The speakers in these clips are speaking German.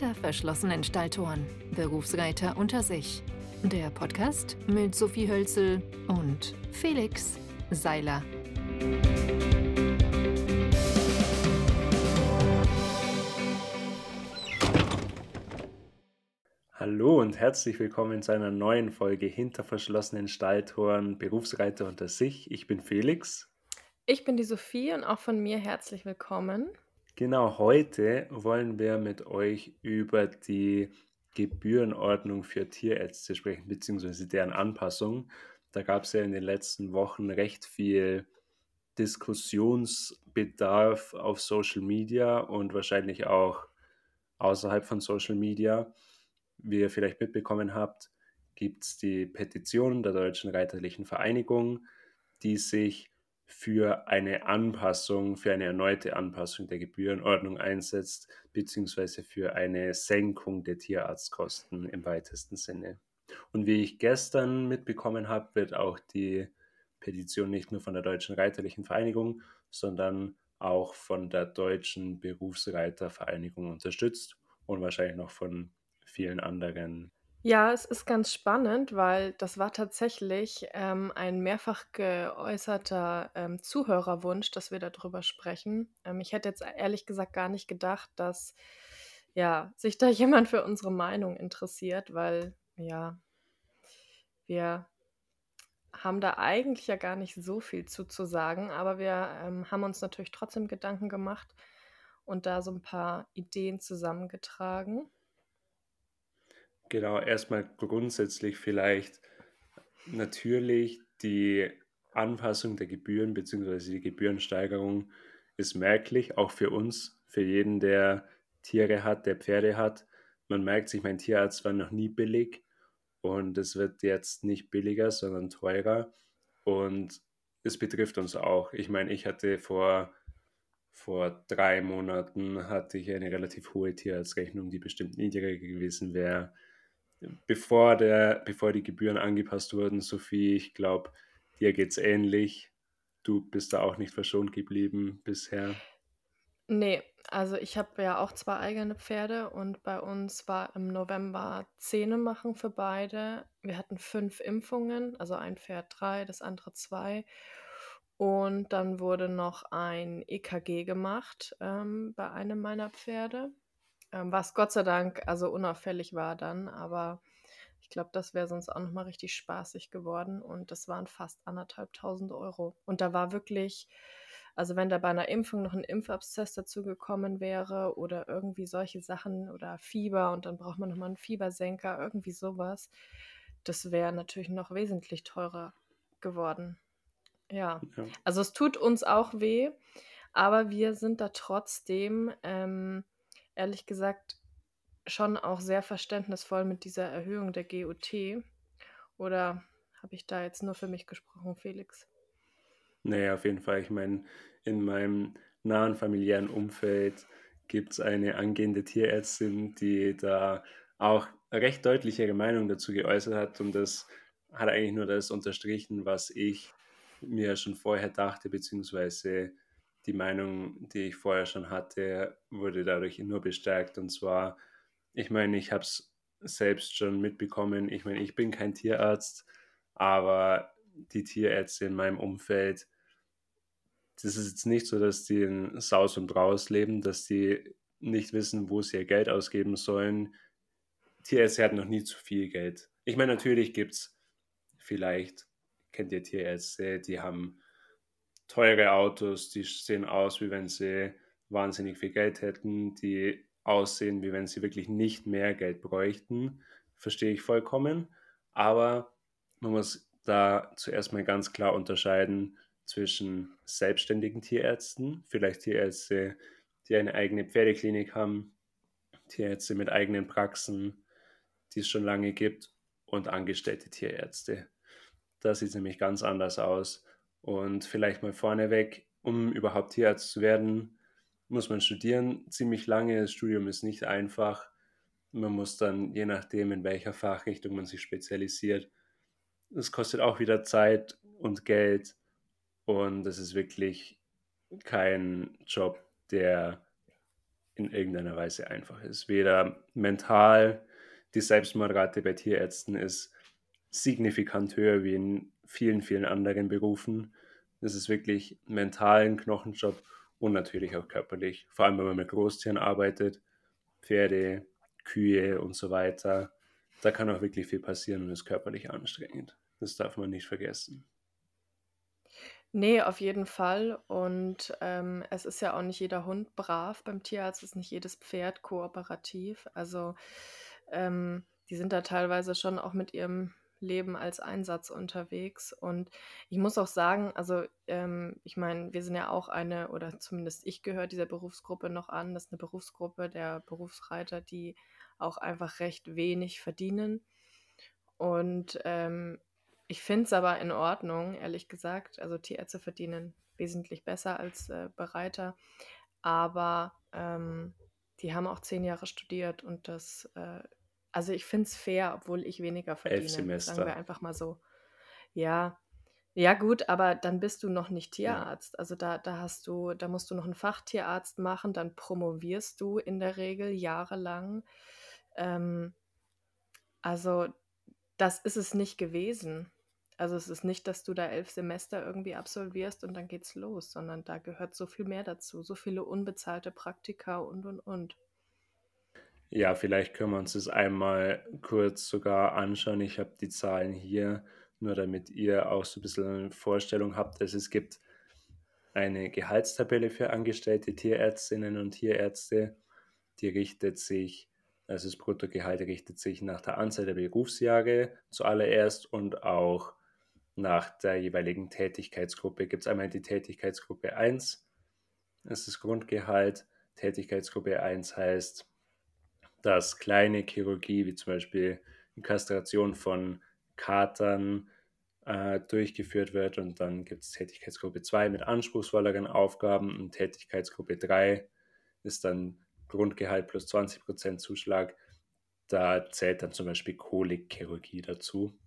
Hinter verschlossenen Stalltoren. Berufsreiter unter sich. Der Podcast mit Sophie Hölzel und Felix Seiler. Hallo und herzlich willkommen zu einer neuen Folge Hinter verschlossenen Stalltoren, Berufsreiter unter sich. Ich bin Felix. Ich bin die Sophie und auch von mir herzlich willkommen. Genau, heute wollen wir mit euch über die Gebührenordnung für Tierärzte sprechen, beziehungsweise deren Anpassung. Da gab es ja in den letzten Wochen recht viel Diskussionsbedarf auf Social Media und wahrscheinlich auch außerhalb von Social Media. Wie ihr vielleicht mitbekommen habt, gibt es die Petition der Deutschen Reiterlichen Vereinigung, die sich für eine Anpassung, für eine erneute Anpassung der Gebührenordnung einsetzt, beziehungsweise für eine Senkung der Tierarztkosten im weitesten Sinne. Und wie ich gestern mitbekommen habe, wird auch die Petition nicht nur von der Deutschen Reiterlichen Vereinigung, sondern auch von der Deutschen Berufsreitervereinigung unterstützt und wahrscheinlich noch von vielen anderen ja, es ist ganz spannend, weil das war tatsächlich, ähm, ein mehrfach geäußerter, ähm, Zuhörerwunsch, dass wir darüber sprechen. Ähm, ich hätte jetzt ehrlich gesagt gar nicht gedacht, dass, ja, sich da jemand für unsere Meinung interessiert, weil, ja, wir haben da eigentlich ja gar nicht so viel zu zu sagen, aber wir, ähm, haben uns natürlich trotzdem Gedanken gemacht und da so ein paar Ideen zusammengetragen. Genau, erstmal grundsätzlich vielleicht natürlich die Anpassung der Gebühren bzw. die Gebührensteigerung ist merklich, auch für uns, für jeden, der Tiere hat, der Pferde hat. Man merkt sich, mein Tierarzt war noch nie billig und es wird jetzt nicht billiger, sondern teurer und es betrifft uns auch. Ich meine, ich hatte vor, vor drei Monaten hatte ich eine relativ hohe Tierarztrechnung, die bestimmt niedriger gewesen wäre bevor, der, bevor die Gebühren angepasst wurden, Sophie, ich glaube, dir geht es ähnlich. Du bist da auch nicht verschont geblieben bisher. Nee, also ich habe ja auch zwei eigene Pferde und bei uns war im November Zähne machen für beide. Wir hatten fünf Impfungen, also ein Pferd drei, das andere zwei. Und dann wurde noch ein EKG gemacht ähm, bei einem meiner Pferde ähm, was Gott sei Dank also unauffällig war dann, aber ich glaube, das wäre sonst auch nochmal richtig spaßig geworden und das waren fast anderthalbtausend Euro. Und da war wirklich, also wenn da bei einer Impfung noch ein Impfabszess dazu gekommen wäre oder irgendwie solche Sachen oder Fieber und dann braucht man nochmal einen Fiebersenker, irgendwie sowas, das wäre natürlich noch wesentlich teurer geworden. Ja. ja. also es tut uns auch weh, aber wir sind da trotzdem ähm, ehrlich gesagt schon auch sehr verständnisvoll mit dieser Erhöhung der GOT. Oder habe ich da jetzt nur für mich gesprochen, Felix? Naja, auf jeden Fall. Ich meine, in meinem nahen familiären Umfeld gibt es eine angehende Tierärztin, die da auch recht deutlich ihre Meinung dazu geäußert hat. Und das hat eigentlich nur das unterstrichen, was ich mir schon vorher dachte, beziehungsweise die Meinung, die ich vorher schon hatte, wurde dadurch nur bestärkt. Und zwar, ich meine, ich habe es selbst schon mitbekommen. Ich meine, ich bin kein Tierarzt, aber die Tierärzte in meinem Umfeld, das ist jetzt nicht so, dass die in Saus und Braus leben, dass die nicht wissen, wo sie ihr Geld ausgeben sollen. Tierärzte hatten noch nie zu viel Geld. Ich meine, natürlich gibt es vielleicht, kennt ihr Tierärzte, die haben teure Autos, die sehen aus, wie wenn sie wahnsinnig viel Geld hätten, die aussehen, wie wenn sie wirklich nicht mehr Geld bräuchten. Verstehe ich vollkommen. Aber man muss da zuerst mal ganz klar unterscheiden zwischen selbstständigen Tierärzten, vielleicht Tierärzte, die eine eigene Pferdeklinik haben, Tierärzte mit eigenen Praxen, die es schon lange gibt, und angestellte Tierärzte. Da sieht es nämlich ganz anders aus. Und vielleicht mal vorneweg, um überhaupt Tierarzt zu werden, muss man studieren ziemlich lange. Das Studium ist nicht einfach. Man muss dann, je nachdem, in welcher Fachrichtung man sich spezialisiert, es kostet auch wieder Zeit und Geld. Und es ist wirklich kein Job, der in irgendeiner Weise einfach ist. Weder mental, die Selbstmordrate bei Tierärzten ist signifikant höher wie in vielen, vielen anderen Berufen. Das ist wirklich mental ein Knochenjob und natürlich auch körperlich. Vor allem, wenn man mit Großtieren arbeitet, Pferde, Kühe und so weiter. Da kann auch wirklich viel passieren und ist körperlich anstrengend. Das darf man nicht vergessen. Nee, auf jeden Fall. Und ähm, es ist ja auch nicht jeder Hund brav beim Tierarzt, ist nicht jedes Pferd kooperativ. Also ähm, die sind da teilweise schon auch mit ihrem Leben als Einsatz unterwegs. Und ich muss auch sagen, also ähm, ich meine, wir sind ja auch eine, oder zumindest ich gehöre dieser Berufsgruppe noch an. Das ist eine Berufsgruppe der Berufsreiter, die auch einfach recht wenig verdienen. Und ähm, ich finde es aber in Ordnung, ehrlich gesagt. Also Tierärzte verdienen wesentlich besser als äh, Bereiter. Aber ähm, die haben auch zehn Jahre studiert und das, äh, also ich finde es fair, obwohl ich weniger verdiene. Elf Semester. Sagen wir einfach mal so. Ja, ja gut, aber dann bist du noch nicht Tierarzt. Ja. Also da, da hast du, da musst du noch einen Fachtierarzt machen, dann promovierst du in der Regel jahrelang. Ähm, also das ist es nicht gewesen. Also es ist nicht, dass du da elf Semester irgendwie absolvierst und dann geht's los, sondern da gehört so viel mehr dazu, so viele unbezahlte Praktika und und und. Ja, vielleicht können wir uns das einmal kurz sogar anschauen. Ich habe die Zahlen hier, nur damit ihr auch so ein bisschen eine Vorstellung habt. Also es gibt eine Gehaltstabelle für angestellte Tierärztinnen und Tierärzte, die richtet sich, also das Bruttogehalt richtet sich nach der Anzahl der Berufsjahre zuallererst und auch nach der jeweiligen Tätigkeitsgruppe. Gibt es einmal die Tätigkeitsgruppe 1, das ist das Grundgehalt. Tätigkeitsgruppe 1 heißt, dass kleine Chirurgie, wie zum Beispiel die Kastration von Katern, äh, durchgeführt wird. Und dann gibt es Tätigkeitsgruppe 2 mit anspruchsvolleren Aufgaben und Tätigkeitsgruppe 3 ist dann Grundgehalt plus 20% Zuschlag. Da zählt dann zum Beispiel Kolikchirurgie dazu.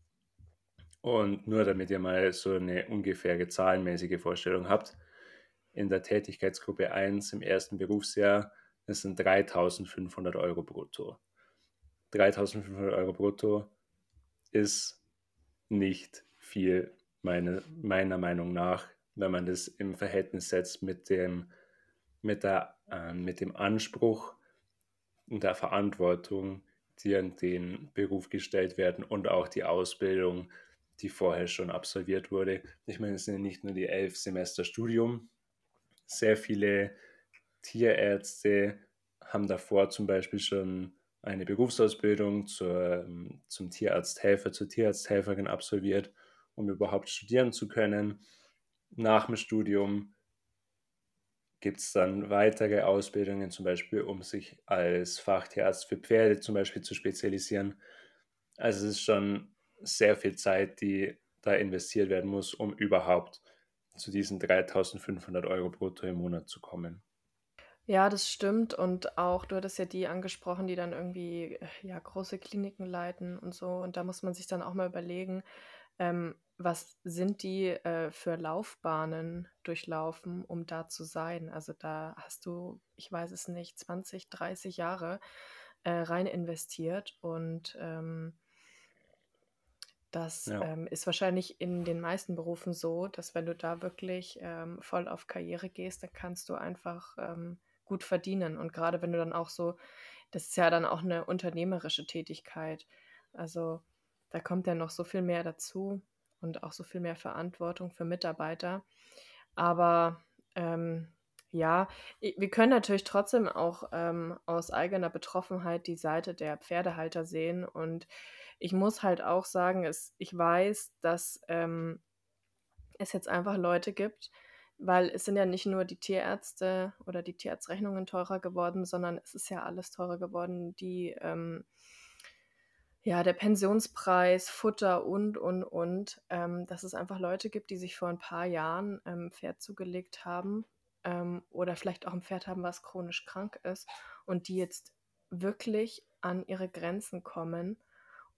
Und nur damit ihr mal so eine ungefähre zahlenmäßige Vorstellung habt, in der Tätigkeitsgruppe 1 im ersten Berufsjahr, das sind 3500 Euro brutto. 3500 Euro brutto ist nicht viel, meine, meiner Meinung nach, wenn man das im Verhältnis setzt mit dem, mit, der, äh, mit dem Anspruch und der Verantwortung, die an den Beruf gestellt werden und auch die Ausbildung, die vorher schon absolviert wurde. Ich meine, es sind nicht nur die elf Semester Studium. Sehr viele Tierärzte haben davor zum Beispiel schon eine Berufsausbildung zur, zum Tierarzthelfer, zur Tierarzthelferin absolviert, um überhaupt studieren zu können. Nach dem Studium gibt es dann weitere Ausbildungen, zum Beispiel um sich als Fachtierarzt für Pferde zum Beispiel zu spezialisieren. Also es ist schon sehr viel Zeit, die da investiert werden muss, um überhaupt zu diesen 3500 Euro brutto im Monat zu kommen. Ja, das stimmt. Und auch, du hattest ja die angesprochen, die dann irgendwie äh, ja, große Kliniken leiten und so. Und da muss man sich dann auch mal überlegen, ähm, was sind die äh, für Laufbahnen durchlaufen, um da zu sein. Also da hast du, ich weiß es nicht, 20, 30 Jahre äh, rein investiert und ähm, das Ja. ähm, ist wahrscheinlich in den meisten Berufen so, dass wenn du da wirklich ähm, voll auf Karriere gehst, dann kannst du einfach ähm, gut verdienen. Und gerade wenn du dann auch so, das ist ja dann auch eine unternehmerische Tätigkeit. Also da kommt ja noch so viel mehr dazu und auch so viel mehr Verantwortung für Mitarbeiter. Aber ähm, ja, wir können natürlich trotzdem auch ähm, aus eigener Betroffenheit die Seite der Pferdehalter sehen und ich muss halt auch sagen, es, ich weiß, dass ähm, es jetzt einfach Leute gibt, weil es sind ja nicht nur die Tierärzte oder die Tierarztrechnungen teurer geworden, sondern es ist ja alles teurer geworden, die ähm, ja, der Pensionspreis, Futter und, und, und, ähm, dass es einfach Leute gibt, die sich vor ein paar Jahren ähm, Pferd zugelegt haben ähm, oder vielleicht auch ein Pferd haben, was chronisch krank ist und die jetzt wirklich an ihre Grenzen kommen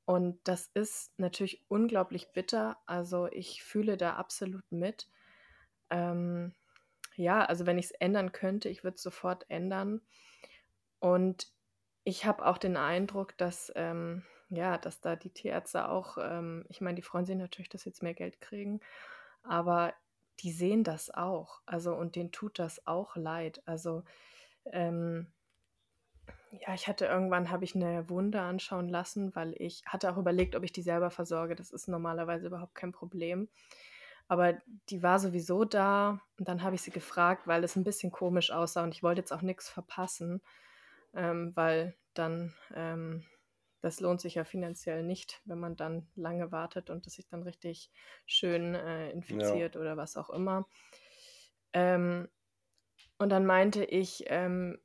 und das ist natürlich unglaublich bitter. Also ich fühle da absolut mit. Ähm, ja, also wenn ich es ändern könnte, ich würde es sofort ändern. Und ich habe auch den Eindruck, dass, ähm, ja, dass da die Tierärzte auch, ähm, ich meine, die freuen sich natürlich, dass sie jetzt mehr Geld kriegen, aber die sehen das auch. Also, und denen tut das auch leid. Also, ähm, ja, ich hatte irgendwann habe ich eine Wunde anschauen lassen, weil ich hatte auch überlegt, ob ich die selber versorge. Das ist normalerweise überhaupt kein Problem. Aber die war sowieso da und dann habe ich sie gefragt, weil es ein bisschen komisch aussah und ich wollte jetzt auch nichts verpassen, ähm, weil dann ähm, das lohnt sich ja finanziell nicht, wenn man dann lange wartet und es sich dann richtig schön äh, Ja. infiziert oder was auch immer. Ähm, und dann meinte ich, ähm,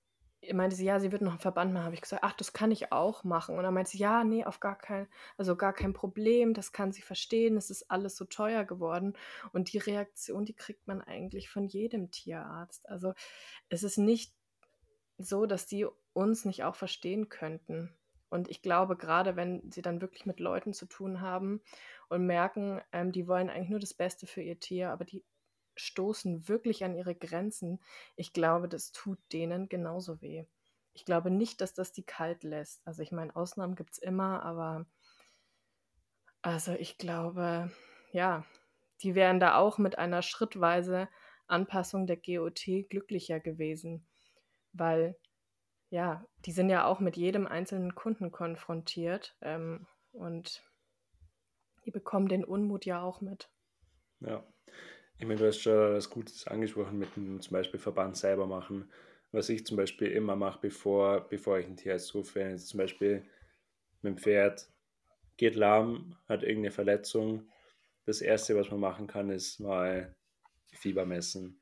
meinte sie, ja, sie wird noch einen Verband machen. Habe ich gesagt, ach, das kann ich auch machen. Und dann meinte sie, ja, nee, auf gar kein, also gar kein Problem, das kann sie verstehen, es ist alles so teuer geworden. Und die Reaktion, die kriegt man eigentlich von jedem Tierarzt. Also es ist nicht so, dass die uns nicht auch verstehen könnten. Und ich glaube, gerade wenn sie dann wirklich mit Leuten zu tun haben und merken, ähm, die wollen eigentlich nur das Beste für ihr Tier, aber die stoßen wirklich an ihre Grenzen. Ich glaube, das tut denen genauso weh. Ich glaube nicht, dass das die kalt lässt. Also ich meine, Ausnahmen gibt es immer, aber also ich glaube, ja, die wären da auch mit einer schrittweise Anpassung der GOT glücklicher gewesen, weil ja, die sind ja auch mit jedem einzelnen Kunden konfrontiert ähm, und die bekommen den Unmut ja auch mit. Ja. Ich meine, du hast schon was Gutes angesprochen mit dem zum Beispiel Verband selber machen. Was ich zum Beispiel immer mache, bevor, bevor ich einen Tierarzt rufe, wenn jetzt zum Beispiel mit dem Pferd geht lahm, hat irgendeine Verletzung. Das Erste, was man machen kann, ist mal Fieber messen.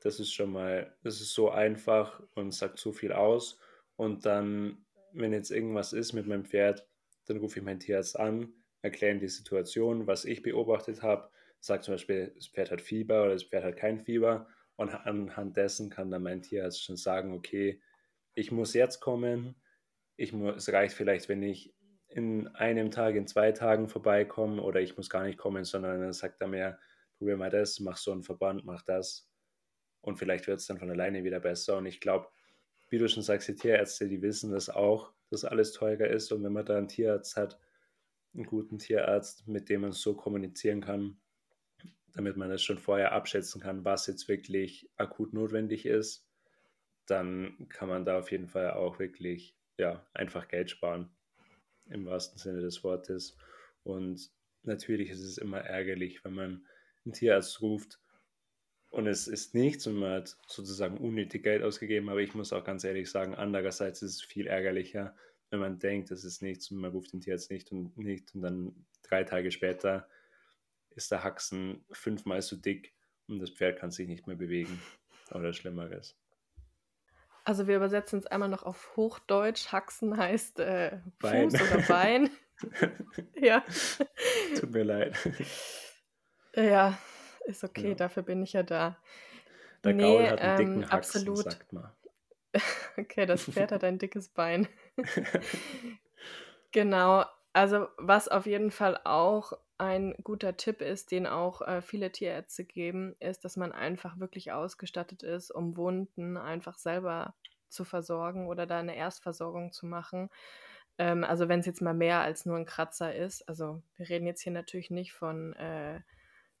Das ist schon mal, das ist so einfach und sagt so viel aus. Und dann, wenn jetzt irgendwas ist mit meinem Pferd, dann rufe ich meinen Tierarzt an, erkläre ihm die Situation, was ich beobachtet habe, sage zum Beispiel, das Pferd hat Fieber oder das Pferd hat kein Fieber. Und anhand dessen kann dann mein Tierarzt schon sagen, okay, ich muss jetzt kommen, ich muss, es reicht vielleicht, wenn ich in einem Tag, in zwei Tagen vorbeikomme oder ich muss gar nicht kommen, sondern dann sagt er mir, probier mal das, mach so einen Verband, mach das. Und vielleicht wird es dann von alleine wieder besser. Und ich glaube, wie du schon sagst, die Tierärzte, die wissen das auch, dass alles teurer ist. Und wenn man da einen Tierarzt hat, einen guten Tierarzt, mit dem man so kommunizieren kann, damit man das schon vorher abschätzen kann, was jetzt wirklich akut notwendig ist, dann kann man da auf jeden Fall auch wirklich ja, einfach Geld sparen, im wahrsten Sinne des Wortes. Und natürlich ist es immer ärgerlich, wenn man einen Tierarzt ruft und es ist nichts und man hat sozusagen unnötig Geld ausgegeben, aber ich muss auch ganz ehrlich sagen, andererseits ist es viel ärgerlicher, wenn man denkt, es ist nichts und man ruft den Tierarzt nicht und nicht und dann drei Tage später ist der Haxen fünfmal so dick und das Pferd kann sich nicht mehr bewegen oder Schlimmeres. Also wir übersetzen es einmal noch auf Hochdeutsch. Haxen heißt äh, Bein. Fuß oder Bein. ja. Tut mir leid. Ja, ist okay, Ja. dafür bin ich ja da. Der Nee, Gaul hat einen ähm, dicken Haxen, absolut. sagt man. Okay, das Pferd hat ein dickes Bein. Genau, also was auf jeden Fall auch ein guter Tipp ist, den auch äh, viele Tierärzte geben, ist, dass man einfach wirklich ausgestattet ist, um Wunden einfach selber zu versorgen oder da eine Erstversorgung zu machen. Ähm, also wenn es jetzt mal mehr als nur ein Kratzer ist, also wir reden jetzt hier natürlich nicht von, äh,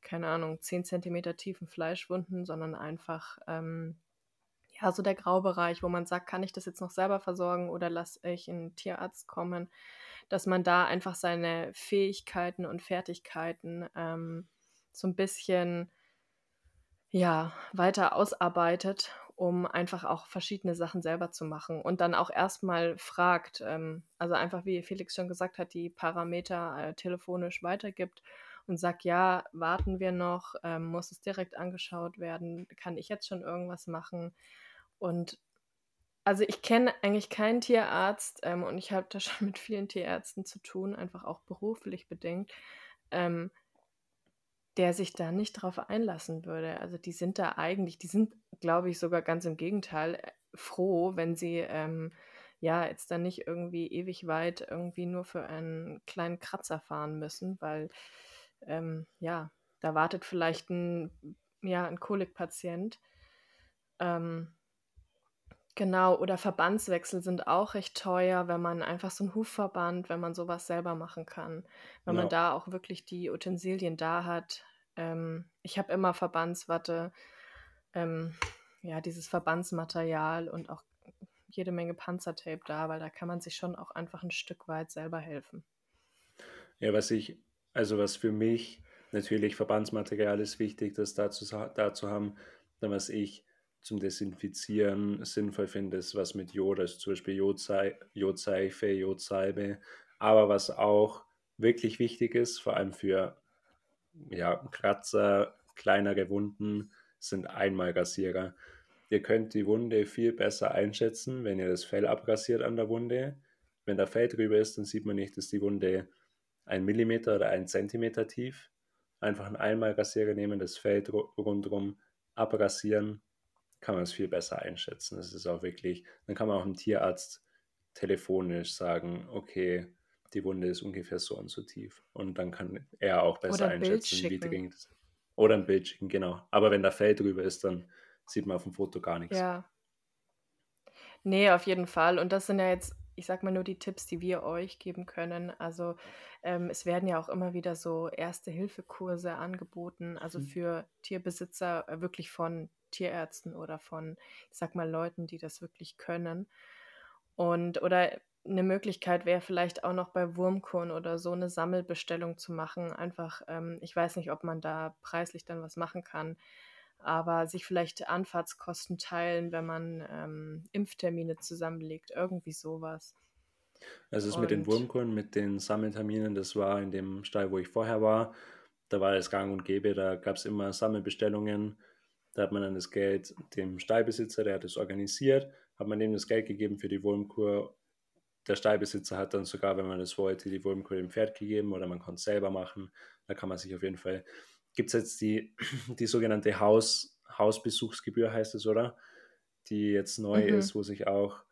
keine Ahnung, 10 Zentimeter tiefen Fleischwunden, sondern einfach ähm, ja, so der Graubereich, wo man sagt, kann ich das jetzt noch selber versorgen oder lasse ich einen Tierarzt kommen, dass man da einfach seine Fähigkeiten und Fertigkeiten ähm, so ein bisschen ja, weiter ausarbeitet, um einfach auch verschiedene Sachen selber zu machen und dann auch erstmal fragt, ähm, also einfach wie Felix schon gesagt hat, die Parameter äh, telefonisch weitergibt und sagt, ja, warten wir noch, ähm, muss es direkt angeschaut werden, kann ich jetzt schon irgendwas machen? Und also ich kenne eigentlich keinen Tierarzt ähm, und ich habe da schon mit vielen Tierärzten zu tun, einfach auch beruflich bedingt, ähm, der sich da nicht drauf einlassen würde. Also die sind da eigentlich, die sind, glaube ich, sogar ganz im Gegenteil äh, froh, wenn sie ähm, ja jetzt dann nicht irgendwie ewig weit irgendwie nur für einen kleinen Kratzer fahren müssen, weil ähm, ja, da wartet vielleicht ein, ja, ein Kolikpatient. Ähm, Genau, oder Verbandswechsel sind auch recht teuer, wenn man einfach so 'n Hufverband wenn man so was selber machen kann. Wenn man Ja. da auch wirklich die Utensilien da hat. Ähm, ich habe immer Verbandswatte, ähm, ja, dieses Verbandsmaterial und auch jede Menge Panzertape da, weil da kann man sich schon auch einfach 'n Stück weit selber helfen. Ja, was ich also, was für mich natürlich Verbandsmaterial ist wichtig, das da zu sa da zu haben. Dann was ich zum Desinfizieren sinnvoll finde, ist was mit Jod, also, zum Beispiel Jodsei Jodseife, Jodsalbe. Aber was auch wirklich wichtig ist, vor allem für, ja, Kratzer, kleinere Wunden, sind Einmalrasierer. Ihr könnt die Wunde viel besser einschätzen, wenn ihr das Fell abrasiert an der Wunde. Wenn da Fell drüber ist, dann sieht man nicht, ist die Wunde 1 Millimeter oder 1 Zentimeter tief. Einfach 'n Einmalrasierer nehmen, das Fell dru rundrum abrasieren, kann man es viel besser einschätzen. Das ist auch wirklich dann kann man auch 'm Tierarzt telefonisch sagen: „Okay, die Wunde ist ungefähr so und so tief.“ Und dann kann er auch besser Oder einschätzen, wie dringend es oder 'n Bild schicken, genau. Aber wenn da Fell drüber ist, dann sieht man aufm Foto gar nix. Ja. Ne, auf jeden Fall. Und das sind ja jetzt, ich sage mal, nur die Tipps, die wir euch geben können. Also, ähm, es werden ja auch immer wieder so Erste-Hilfe-Kurse angeboten, also, Mhm. für Tierbesitzer, äh, wirklich von Tierärzten oder von, ich sage mal, Leuten, die das wirklich können. Und oder 'ne Möglichkeit wäre vielleicht auch noch bei Wurmkuren oder so 'ne Sammelbestellung zu machen. Einfach, ähm ich weiß nicht, ob man da preislich dann was machen kann, aber sich vielleicht Anfahrtskosten teilen, wenn man, ähm, Impftermine zusammenlegt, irgendwie so was. Also, das mit den Wurmkuren, mit den Sammelterminen, das war in dem Stall, wo ich vorher war. Da war das gang und gäbe, da gab's immer Sammelbestellungen. Da hat man dann das Geld dem Stallbesitzer, der hat das organisiert, hat man dem das Geld gegeben für die Wurmkur. Der Stallbesitzer hat dann sogar, wenn man das wollte, die Wurmkur dem Pferd gegeben oder man konnte's selber machen. Da kann man sich auf jeden Fall gibt's jetzt die die sogenannte Haus Hausbesuchsgebühr heißt es, oder? Die jetzt neu Mhm. ist, wo sich auch,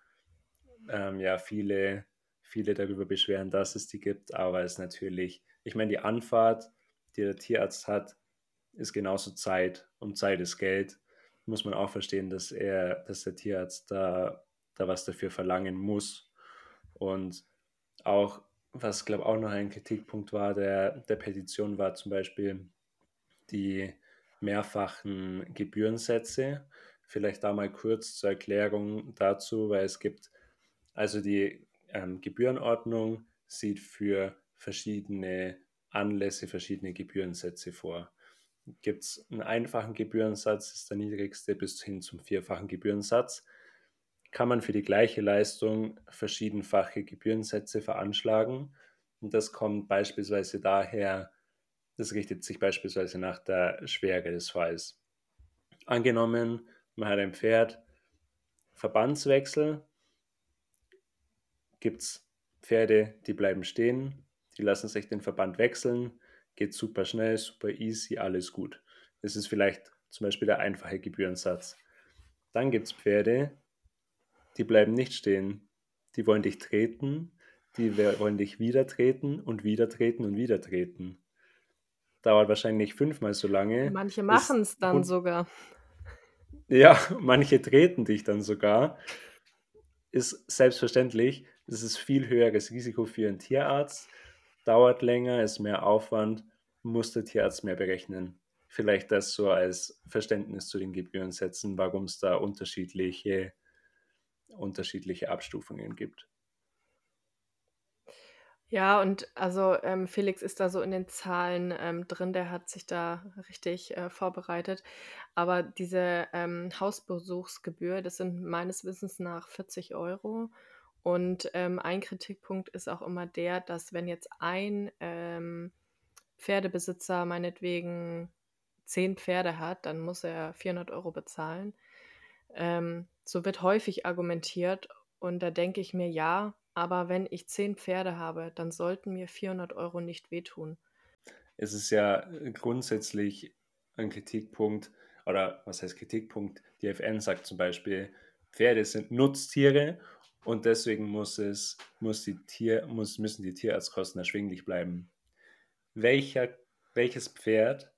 ähm, ja, viele viele darüber beschweren, dass es die gibt, aber ist natürlich ich meine, die Anfahrt, die der Tierarzt hat, ist genauso Zeit und Zeit ist Geld. Muss man auch verstehen, dass er dass der Tierarzt da da was dafür verlangen muss. Und auch was, glaube auch noch ein Kritikpunkt war der der Petition, war zum Beispiel die mehrfachen Gebührensätze. Vielleicht da mal kurz zur Erklärung dazu, weil es gibt also, die, ähm, Gebührenordnung sieht für verschiedene Anlässe verschiedene Gebührensätze vor. Gibt's 'n einfachen Gebührensatz, ist der niedrigste, bis hin zum vierfachen Gebührensatz. Kann man für die gleiche Leistung verschiedenfache Gebührensätze veranschlagen. Und das kommt beispielsweise daher das richtet sich beispielsweise nach der Schwere des Falls. Angenommen, man hat ein Pferd, Verbandswechsel gibt's Pferde, die bleiben stehen, die lassen sich den Verband wechseln, geht super schnell, super easy, alles gut. Das ist vielleicht zum Beispiel der einfache Gebührensatz. Dann gibt's Pferde, die bleiben nicht stehen. Die wollen dich treten, die wollen dich wieder treten und wieder treten und wieder treten. Dauert wahrscheinlich fünfmal so lange, Manche ist machen's dann sogar. Ja, manche treten dich dann sogar. Ist selbstverständlich. Es ist viel höheres Risiko für 'n Tierarzt, dauert länger, ist mehr Aufwand, muss der Tierarzt mehr berechnen. Vielleicht das so als Verständnis zu den Gebührensätzen, warum's da unterschiedliche unterschiedliche Abstufungen gibt. Ja, und also, ähm, Felix ist da so in den Zahlen, ähm, drin, der hat sich da richtig, äh, vorbereitet. Aber diese, ähm, Hausbesuchsgebühr, das sind meines Wissens nach 40 € und, ähm, ein Kritikpunkt ist auch immer der, dass wenn jetzt ein, ähm, Pferdebesitzer meinetwegen 10 Pferde hat, dann muss er 400 € bezahlen. Ähm, so wird häufig argumentiert und da denke ich mir: „Ja, aber wenn ich 10 Pferde habe, dann sollten mir 400 € nicht wehtun.“ Es ist ja, äh, grundsätzlich ein Kritikpunkt oder was heißt Kritikpunkt? Die FN sagt zum Beispiel: „Pferde sind Nutztiere und deswegen muss es muss die Tier muss müssen die Tierarztkosten erschwinglich bleiben.“ Welcher welches Pferd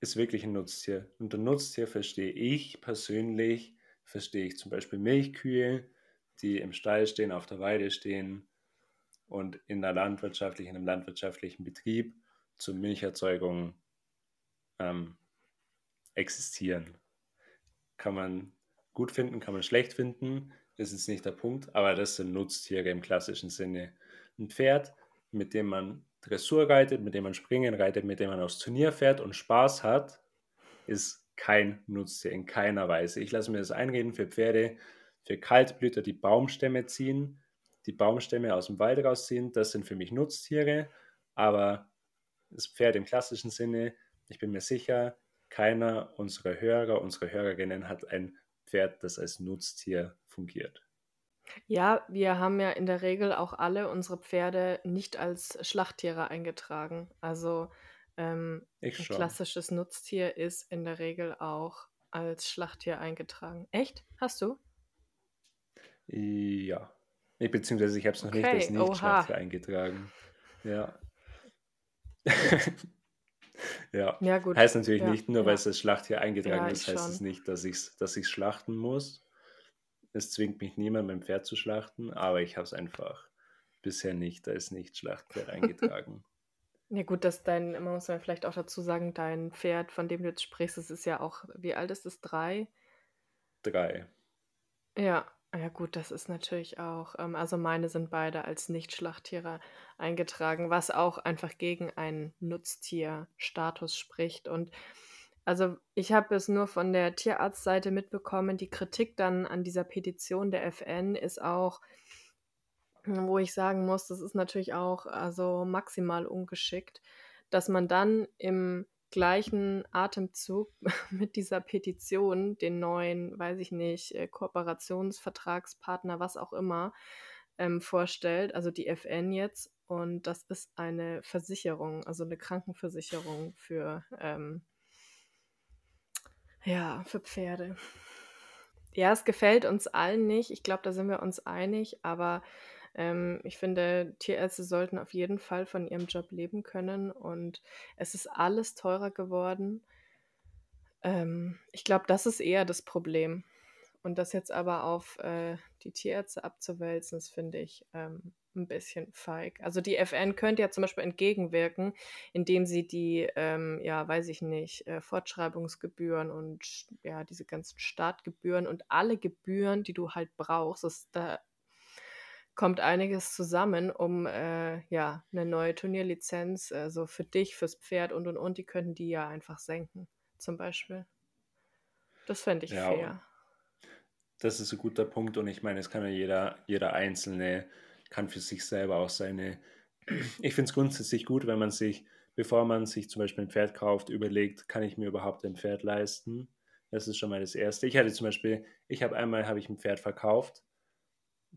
ist wirklich 'n Nutztier? Unter Nutztier verstehe ich persönlich verstehe ich zum Beispiel Milchkühe, die im Stall stehen, auf der Weide stehen und in einer landwirtschaftlichen, in einem landwirtschaftlichen Betrieb zur Milcherzeugung ähm, existieren. Kann man gut finden, kann man schlecht finden, ist nicht der Punkt, aber das sind Nutztiere im klassischen Sinne. Ein Pferd, mit dem man Dressur reitet, mit dem man Springen reitet, mit dem man aufs Turnier fährt und Spaß hat, ist kein Nutztier in keiner Weise. Ich lasse mir das einreden für Pferde, für Kaltblüter, die Baumstämme ziehen, die Baumstämme aus dem Wald rausziehen, das sind für mich Nutztiere, aber das Pferd im klassischen Sinne, ich bin mir sicher, keiner unserer Hörer, unserer Hörerinnen hat ein Pferd, das als Nutztier fungiert. Ja, wir haben ja in der Regel auch alle unsere Pferde nicht als Schlachttiere eingetragen. Also ähm, ein klassisches Nutztier ist in der Regel auch als Schlachttier eingetragen. Echt? Hast du? Ja. Beziehungsweise ich habe es noch nicht als Nicht-Schlachttier eingetragen. Ja. ja. Ja, gut. Heißt natürlich Ja, nicht, nur weil es als Schlachttier eingetragen Ja, ist, heißt es nicht, dass ich es dass schlachten muss. Es zwingt mich niemand, mein Pferd zu schlachten, aber ich habe es einfach bisher nicht als Nicht-Schlachtpferd eingetragen. Ja gut, dass dein, man muss ja vielleicht auch dazu sagen, dein Pferd, von dem du jetzt sprichst, das ist ja auch, wie alt ist es? Drei? Drei. Ja, ja gut, das ist natürlich auch, ähm, also meine sind beide als Nicht-Schlachttiere eingetragen, was auch einfach gegen einen Nutztierstatus spricht. Und also ich habe es nur von der Tierarztseite mitbekommen, die Kritik dann an dieser Petition der FN ist auch, wo ich sagen muss, das ist natürlich auch also maximal ungeschickt, dass man dann im gleichen Atemzug mit dieser Petition den neuen, weiß ich nicht, äh, Kooperationsvertragspartner, was auch immer, ähm, vorstellt, also die FN jetzt. Und das ist eine Versicherung, also eine Krankenversicherung für, ähm, ja, für Pferde. Ja, es gefällt uns allen nicht. Ich glaube, da sind wir uns einig, aber ähm, ich finde, Tierärzte sollten auf jeden Fall von ihrem Job leben können und es ist alles teurer geworden. Ähm, ich glaube, das ist eher das Problem. Und das jetzt aber auf äh, die Tierärzte abzuwälzen, das finde ich ähm, ein bisschen feig. Also die FN könnte ja zum Beispiel entgegenwirken, indem sie die, ähm, ja, weiß ich nicht, äh, Fortschreibungsgebühren und ja, diese ganzen Startgebühren und alle Gebühren, die du halt brauchst, das, da kommt einiges zusammen, um äh, ja, eine neue Turnierlizenz, also für dich, fürs Pferd und und und, die könnten die ja einfach senken, zum Beispiel. Das fände ich ja, fair. Das ist ein guter Punkt und ich meine, es kann ja jeder, jeder Einzelne, kann für sich selber auch seine. Ich finde es grundsätzlich gut, wenn man sich, bevor man sich zum Beispiel ein Pferd kauft, überlegt, kann ich mir überhaupt ein Pferd leisten? Das ist schon mal das Erste. Ich hatte zum Beispiel, ich habe einmal habe ich ein Pferd verkauft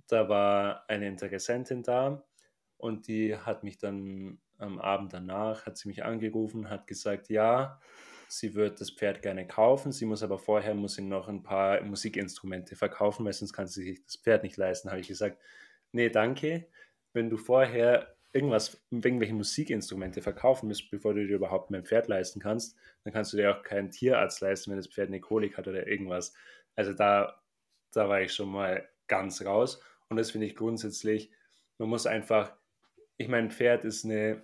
da war eine Interessentin da und die hat mich dann am Abend danach, hat sie mich angerufen, hat gesagt, ja, sie wird das Pferd gerne kaufen, sie muss aber vorher, muss sie noch ein paar Musikinstrumente verkaufen, weil sonst kann sie sich das Pferd nicht leisten. Habe ich gesagt, nee, danke, wenn du vorher irgendwas, irgendwelche Musikinstrumente verkaufen müsst, bevor du dir überhaupt mein Pferd leisten kannst, dann kannst du dir auch keinen Tierarzt leisten, wenn das Pferd eine Kolik hat oder irgendwas. Also da, da war ich schon mal ganz raus. Und das finde ich grundsätzlich, man muss einfach, ich meine, Pferd ist eine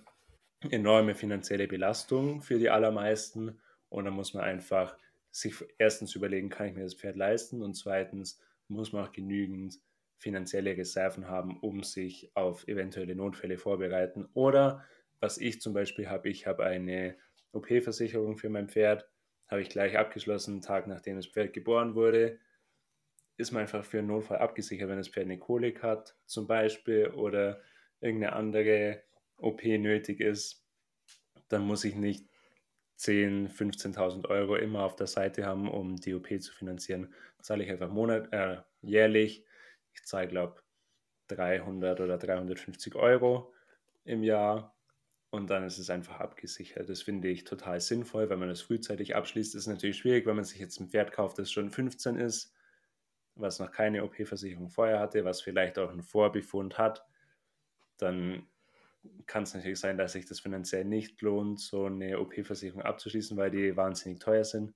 enorme finanzielle Belastung für die allermeisten. Und da muss man einfach sich erstens überlegen, kann ich mir das Pferd leisten? Und zweitens muss man auch genügend finanzielle Reserven haben, um sich auf eventuelle Notfälle vorbereiten. Oder was ich zum Beispiel habe, ich habe eine OP-Versicherung für mein Pferd, habe ich gleich abgeschlossen, Tag nachdem das Pferd geboren wurde ist man einfach für einen Notfall abgesichert, wenn das Pferd eine Kolik hat zum Beispiel oder irgendeine andere OP nötig ist, dann muss ich nicht 10.000, 15.000 Euro immer auf der Seite haben, um die OP zu finanzieren. Zahle ich einfach monat, äh, jährlich. Ich zahle, glaube 300 oder 350 Euro im Jahr und dann ist es einfach abgesichert. Das finde ich total sinnvoll, wenn man das frühzeitig abschließt. Ist natürlich schwierig, wenn man sich jetzt ein Pferd kauft, das schon 15 ist was noch keine OP-Versicherung vorher hatte, was vielleicht auch einen Vorbefund hat, dann kann es natürlich sein, dass sich das finanziell nicht lohnt, so eine OP-Versicherung abzuschließen, weil die wahnsinnig teuer sind.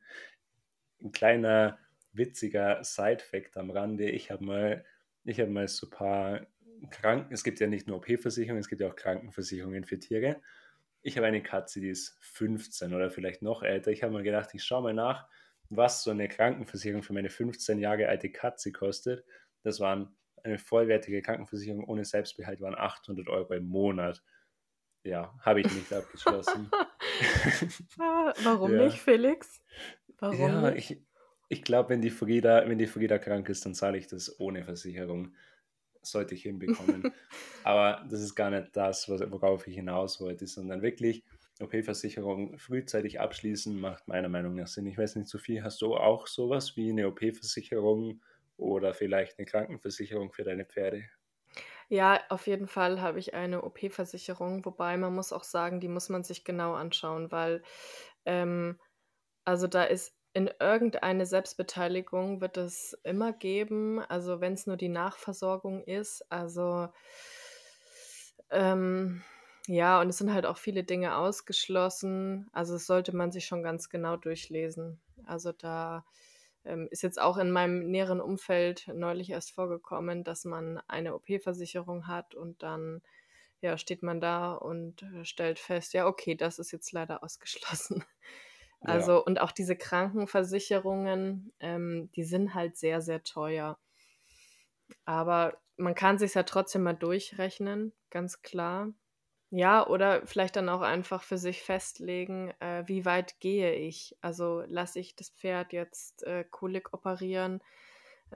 Ein kleiner witziger Side-Fact am Rande. Ich habe mal, ich habe mal so ein paar Kranken, es gibt ja nicht nur OP-Versicherungen, es gibt ja auch Krankenversicherungen für Tiere. Ich habe eine Katze, die ist 15 oder vielleicht noch älter. Ich habe mal gedacht, ich schaue mal nach, was so eine Krankenversicherung für meine 15 Jahre alte Katze kostet. Das waren eine vollwertige Krankenversicherung ohne Selbstbehalt, waren 800 Euro im Monat. Ja, habe ich nicht abgeschlossen. Ah, warum ja. nicht, Felix? Warum ja, nicht? ich, ich glaube, wenn die Frieda, wenn die Frieda krank ist, dann zahle ich das ohne Versicherung. Sollte ich hinbekommen. Aber das ist gar nicht das, worauf ich hinaus wollte, sondern wirklich OP-Versicherung frühzeitig abschließen, macht meiner Meinung nach Sinn. Ich weiß nicht, Sophie, hast du auch sowas wie eine OP-Versicherung oder vielleicht eine Krankenversicherung für deine Pferde? Ja, auf jeden Fall habe ich eine OP-Versicherung, wobei man muss auch sagen, die muss man sich genau anschauen, weil ähm, also da ist in irgendeine Selbstbeteiligung wird es immer geben, also wenn es nur die Nachversorgung ist. Also ähm, ja, und es sind halt auch viele Dinge ausgeschlossen. Also das sollte man sich schon ganz genau durchlesen. Also da ähm, ist jetzt auch in meinem näheren Umfeld neulich erst vorgekommen, dass man eine OP-Versicherung hat und dann ja, steht man da und äh, stellt fest, ja, okay, das ist jetzt leider ausgeschlossen. Also, ja. und auch diese Krankenversicherungen, ähm, die sind halt sehr, sehr teuer. Aber man kann sich ja trotzdem mal durchrechnen, ganz klar. Ja, oder vielleicht dann auch einfach für sich festlegen, äh, wie weit gehe ich? Also lasse ich das Pferd jetzt äh, Kolik operieren?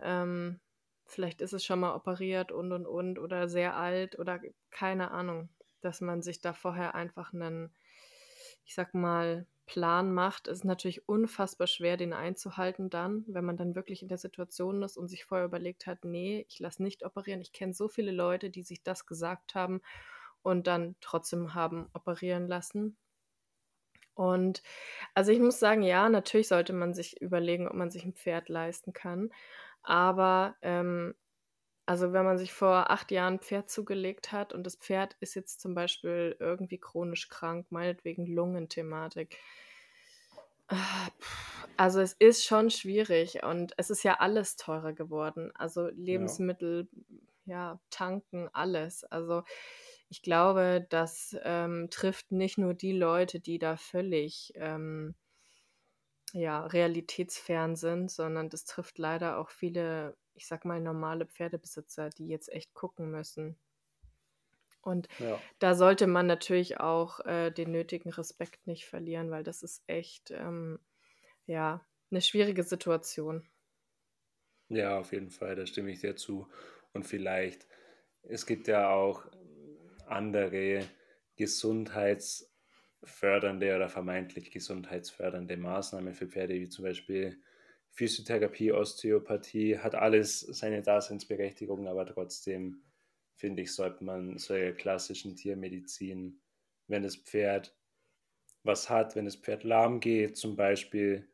Ähm, vielleicht ist es schon mal operiert und und und oder sehr alt oder keine Ahnung, dass man sich da vorher einfach einen, ich sag mal, Plan macht, ist natürlich unfassbar schwer, den einzuhalten dann, wenn man dann wirklich in der Situation ist und sich vorher überlegt hat, nee, ich lasse nicht operieren. Ich kenne so viele Leute, die sich das gesagt haben und dann trotzdem haben operieren lassen. Und also ich muss sagen, ja, natürlich sollte man sich überlegen, ob man sich ein Pferd leisten kann. Aber ähm, also wenn man sich vor acht Jahren ein Pferd zugelegt hat und das Pferd ist jetzt zum Beispiel irgendwie chronisch krank, meinetwegen Lungenthematik. Ah, also es ist schon schwierig und es ist ja alles teurer geworden. Also Lebensmittel, ja, ja tanken, alles. Also ich glaube, das ähm, trifft nicht nur die Leute, die da völlig ähm, ja, realitätsfern sind, sondern das trifft leider auch viele ich sag mal, normale Pferdebesitzer, die jetzt echt gucken müssen. Und ja. da sollte man natürlich auch äh, den nötigen Respekt nicht verlieren, weil das ist echt, ähm, ja, eine schwierige Situation. Ja, auf jeden Fall, da stimme ich dir zu. Und vielleicht, es gibt ja auch andere gesundheitsfördernde oder vermeintlich gesundheitsfördernde Maßnahmen für Pferde, wie zum Beispiel Physiotherapie, Osteopathie, hat alles seine Daseinsberechtigung, aber trotzdem finde ich, sollte man solche klassischen Tiermedizin, wenn das Pferd was hat, wenn das Pferd lahm geht zum Beispiel,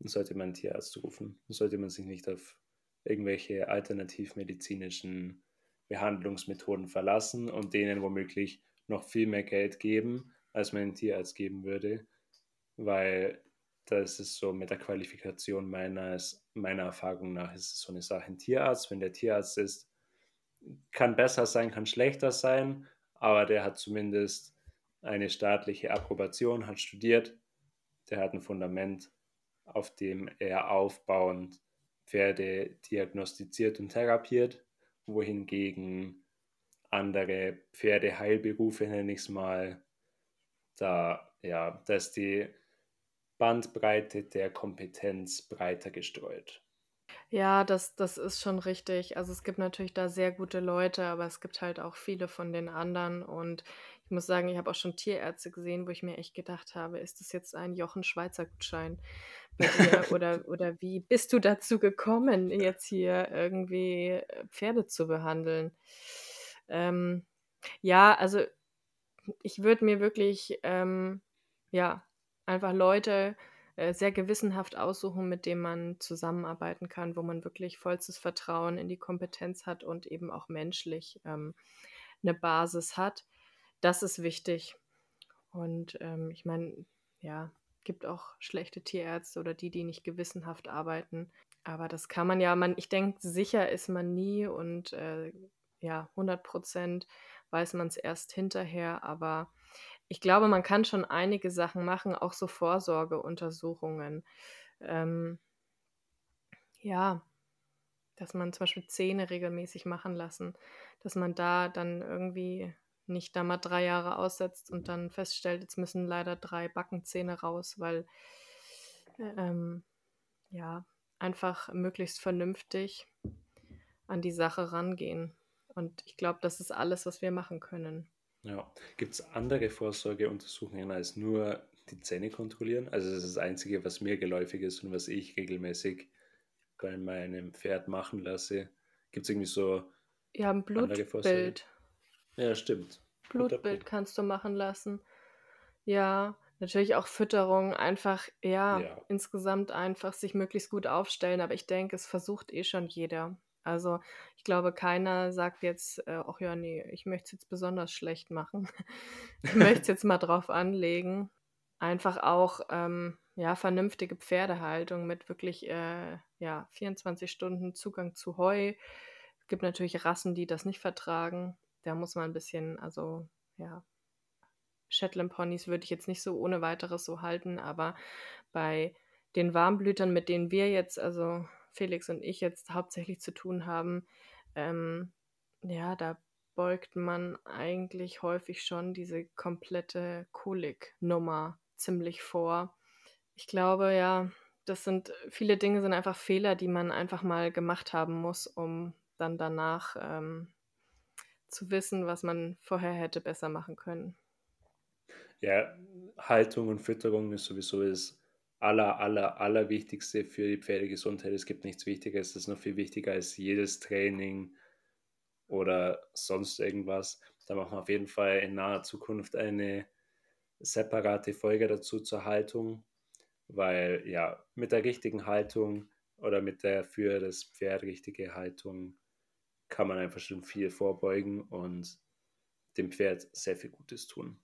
dann sollte man einen Tierarzt rufen. Sollte man sich nicht auf irgendwelche alternativmedizinischen Behandlungsmethoden verlassen und denen womöglich noch viel mehr Geld geben, als man einen Tierarzt geben würde, weil das ist so mit der Qualifikation meines, meiner Erfahrung nach, ist es so eine Sache. Ein Tierarzt, wenn der Tierarzt ist, kann besser sein, kann schlechter sein, aber der hat zumindest eine staatliche Approbation, hat studiert, der hat ein Fundament, auf dem er aufbauend Pferde diagnostiziert und therapiert, wohingegen andere Pferdeheilberufe, nenne ich es mal, da, ja, dass die Bandbreite der Kompetenz breiter gestreut. Ja, das, das ist schon richtig. Also es gibt natürlich da sehr gute Leute, aber es gibt halt auch viele von den anderen. Und ich muss sagen, ich habe auch schon Tierärzte gesehen, wo ich mir echt gedacht habe, ist das jetzt ein Jochen-Schweizer-Gutschein bei dir? oder, oder wie bist du dazu gekommen, jetzt hier irgendwie äh, Pferde zu behandeln? Ähm, ja, also ich würde mir wirklich, ähm, ja, einfach Leute äh, sehr gewissenhaft aussuchen, mit denen man zusammenarbeiten kann, wo man wirklich vollstes Vertrauen in die Kompetenz hat und eben auch menschlich ähm, eine Basis hat. Das ist wichtig. Und ähm, ich meine, ja, gibt auch schlechte Tierärzte oder die, die nicht gewissenhaft arbeiten. aber das kann man ja, man, ich denke, sicher ist man nie und äh, ja, 100 Prozent weiß man es erst hinterher, aber ich glaube, man kann schon einige Sachen machen, auch so Vorsorgeuntersuchungen. Ähm, ja, dass man zum Beispiel Zähne regelmäßig machen lassen, dass man da dann irgendwie nicht da mal drei Jahre aussetzt und dann feststellt, jetzt müssen leider drei Backenzähne raus, weil ähm, ja, einfach möglichst vernünftig an die Sache rangehen. Und ich glaube, das ist alles, was wir machen können. Ja. Gibt es andere Vorsorgeuntersuchungen als nur die Zähne kontrollieren? Also das ist das Einzige, was mir geläufig ist und was ich regelmäßig bei meinem Pferd machen lasse. Gibt es irgendwie so Ja, ein Blutbild. Ja, stimmt. Blutbild kannst du machen lassen. Ja, natürlich auch Fütterung, einfach, ja, Ja. insgesamt einfach sich möglichst gut aufstellen. Aber ich denke, es versucht eh schon jeder. Also ich glaube, keiner sagt jetzt, äh, ach ja, nee, ich möchte es jetzt besonders schlecht machen. Ich möchte es jetzt mal drauf anlegen. Einfach auch, ähm, ja, vernünftige Pferdehaltung mit wirklich, äh, ja, 24 Stunden Zugang zu Heu. Es gibt natürlich Rassen, die das nicht vertragen. Da muss man ein bisschen, also ja, Shetland Ponys würde ich jetzt nicht so ohne weiteres so halten, aber bei den Warmblütern, mit denen wir jetzt, also Felix und ich jetzt hauptsächlich zu tun haben, ähm, ja, da beugt man eigentlich häufig schon diese komplette Kolik-Nummer ziemlich vor. Ich glaube, ja, das sind viele Dinge sind einfach Fehler, die man einfach mal gemacht haben muss, um dann danach ähm, zu wissen, was man vorher hätte besser machen können. Ja, Haltung und Fütterung ist sowieso das aller, aller, aller Wichtigste für die Pferdegesundheit. Es gibt nichts Wichtigeres, das ist noch viel wichtiger als jedes Training oder sonst irgendwas. Da machen wir auf jeden Fall in naher Zukunft eine separate Folge dazu zur Haltung, weil ja, mit der richtigen Haltung oder mit der für das Pferd richtige Haltung kann man einfach schon viel vorbeugen und dem Pferd sehr viel Gutes tun.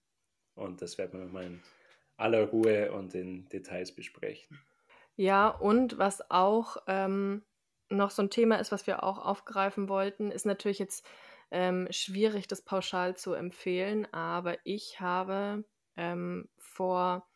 Und das werden wir nochmal in aller Ruhe und in Details besprechen. Ja, und was auch ähm, noch so ein Thema ist, was wir auch aufgreifen wollten, ist natürlich jetzt ähm, schwierig, das pauschal zu empfehlen, aber ich habe ähm, vor,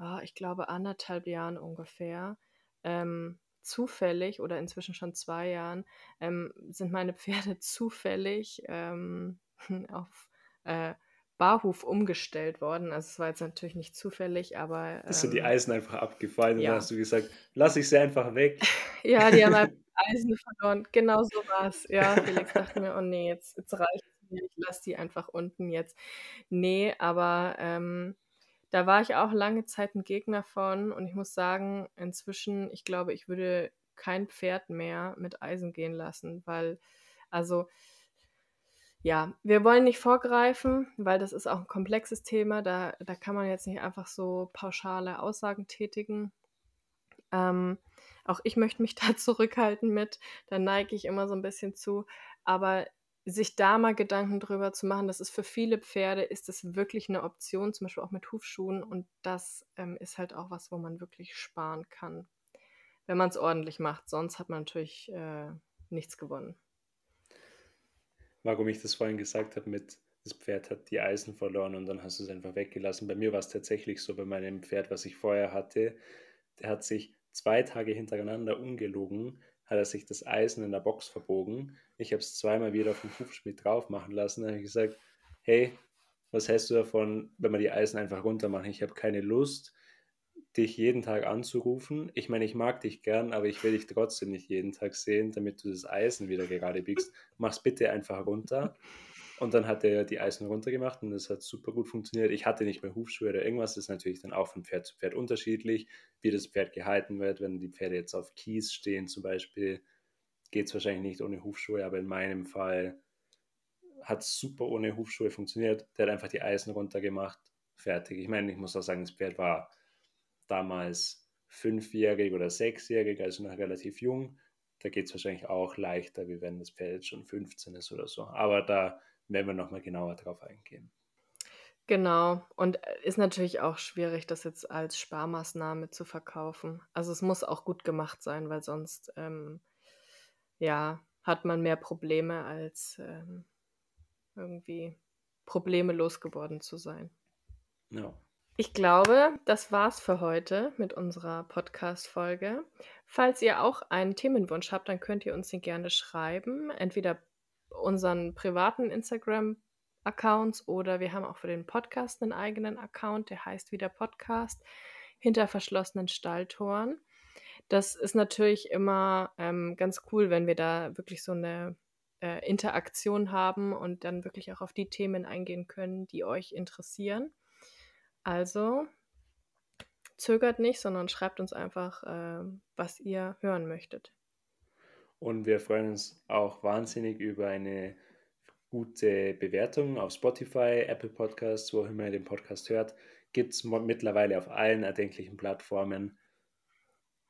oh, ich glaube, anderthalb Jahren ungefähr, ähm, zufällig oder inzwischen schon zwei Jahren, ähm, sind meine Pferde zufällig ähm, auf äh, Barhof umgestellt worden. Also es war jetzt natürlich nicht zufällig, aber. Ähm, sind die Eisen einfach abgefallen ja. und dann hast du gesagt, lass ich sie einfach weg. ja, die haben einfach Eisen verloren. Genau so war es. Ja, Felix dachte mir, oh nee, jetzt, jetzt reicht es mir, ich lasse die einfach unten jetzt. Nee, aber ähm, da war ich auch lange Zeit ein Gegner von und ich muss sagen, inzwischen, ich glaube, ich würde kein Pferd mehr mit Eisen gehen lassen, weil, also ja, wir wollen nicht vorgreifen, weil das ist auch ein komplexes Thema. Da, da kann man jetzt nicht einfach so pauschale Aussagen tätigen. Ähm, auch ich möchte mich da zurückhalten mit, da neige ich immer so ein bisschen zu. Aber sich da mal Gedanken drüber zu machen, das ist für viele Pferde, ist das wirklich eine Option, zum Beispiel auch mit Hufschuhen. Und das ähm, ist halt auch was, wo man wirklich sparen kann, wenn man es ordentlich macht. Sonst hat man natürlich äh, nichts gewonnen warum ich das vorhin gesagt habe mit, das Pferd hat die Eisen verloren und dann hast du es einfach weggelassen. Bei mir war es tatsächlich so, bei meinem Pferd, was ich vorher hatte, der hat sich zwei Tage hintereinander ungelogen, hat er sich das Eisen in der Box verbogen. Ich habe es zweimal wieder auf dem Hufschmied drauf machen lassen. Dann habe ich gesagt, hey, was hältst du davon, wenn wir die Eisen einfach runter machen? Ich habe keine Lust, dich jeden Tag anzurufen. Ich meine, ich mag dich gern, aber ich will dich trotzdem nicht jeden Tag sehen, damit du das Eisen wieder gerade biegst. Mach's bitte einfach runter. Und dann hat er die Eisen runtergemacht und das hat super gut funktioniert. Ich hatte nicht mehr Hufschuhe oder irgendwas. Das ist natürlich dann auch von Pferd zu Pferd unterschiedlich, wie das Pferd gehalten wird. Wenn die Pferde jetzt auf Kies stehen zum Beispiel, geht es wahrscheinlich nicht ohne Hufschuhe, aber in meinem Fall hat es super ohne Hufschuhe funktioniert. Der hat einfach die Eisen runtergemacht, fertig. Ich meine, ich muss auch sagen, das Pferd war damals fünfjährig oder sechsjährig, also noch relativ jung. Da geht es wahrscheinlich auch leichter, wie wenn das Pferd jetzt schon 15 ist oder so. Aber da werden wir nochmal genauer drauf eingehen. Genau. Und äh, ist natürlich auch schwierig, das jetzt als Sparmaßnahme zu verkaufen. Also es muss auch gut gemacht sein, weil sonst ähm, ja, hat man mehr Probleme, als ähm, irgendwie Probleme losgeworden zu sein. Ja. Ich glaube, das war's für heute mit unserer Podcast-Folge. Falls ihr auch einen Themenwunsch habt, dann könnt ihr uns den gerne schreiben. Entweder unseren privaten Instagram-Accounts oder wir haben auch für den Podcast einen eigenen Account, der heißt wieder Podcast hinter verschlossenen Stalltoren. Das ist natürlich immer ähm, ganz cool, wenn wir da wirklich so eine äh, Interaktion haben und dann wirklich auch auf die Themen eingehen können, die euch interessieren. Also zögert nicht, sondern schreibt uns einfach, äh, was ihr hören möchtet. Und wir freuen uns auch wahnsinnig über eine gute Bewertung auf Spotify, Apple Podcasts, wo immer ihr den Podcast hört. Gibt es mittlerweile auf allen erdenklichen Plattformen.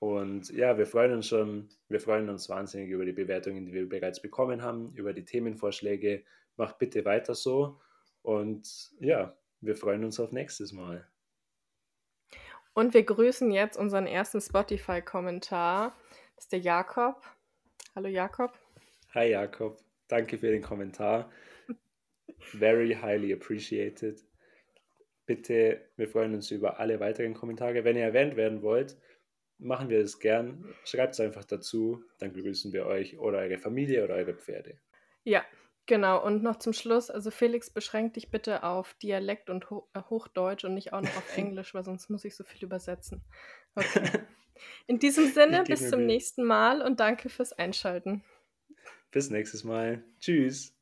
Und ja, wir freuen uns schon, wir freuen uns wahnsinnig über die Bewertungen, die wir bereits bekommen haben, über die Themenvorschläge. Macht bitte weiter so. Und ja, wir freuen uns auf nächstes Mal. Und wir grüßen jetzt unseren ersten Spotify-Kommentar. Das ist der Jakob. Hallo Jakob. Hi Jakob. Danke für den Kommentar. Very highly appreciated. Bitte, wir freuen uns über alle weiteren Kommentare. Wenn ihr erwähnt werden wollt, machen wir es gern. Schreibt es einfach dazu, dann grüßen wir euch oder eure Familie oder eure Pferde. Ja, Genau, und noch zum Schluss, also Felix, beschränk dich bitte auf Dialekt und Ho äh, Hochdeutsch und nicht auch noch auf Englisch, weil sonst muss ich so viel übersetzen. Okay. In diesem Sinne, bis zum nächsten Mal und danke fürs Einschalten. Bis nächstes Mal. Tschüss.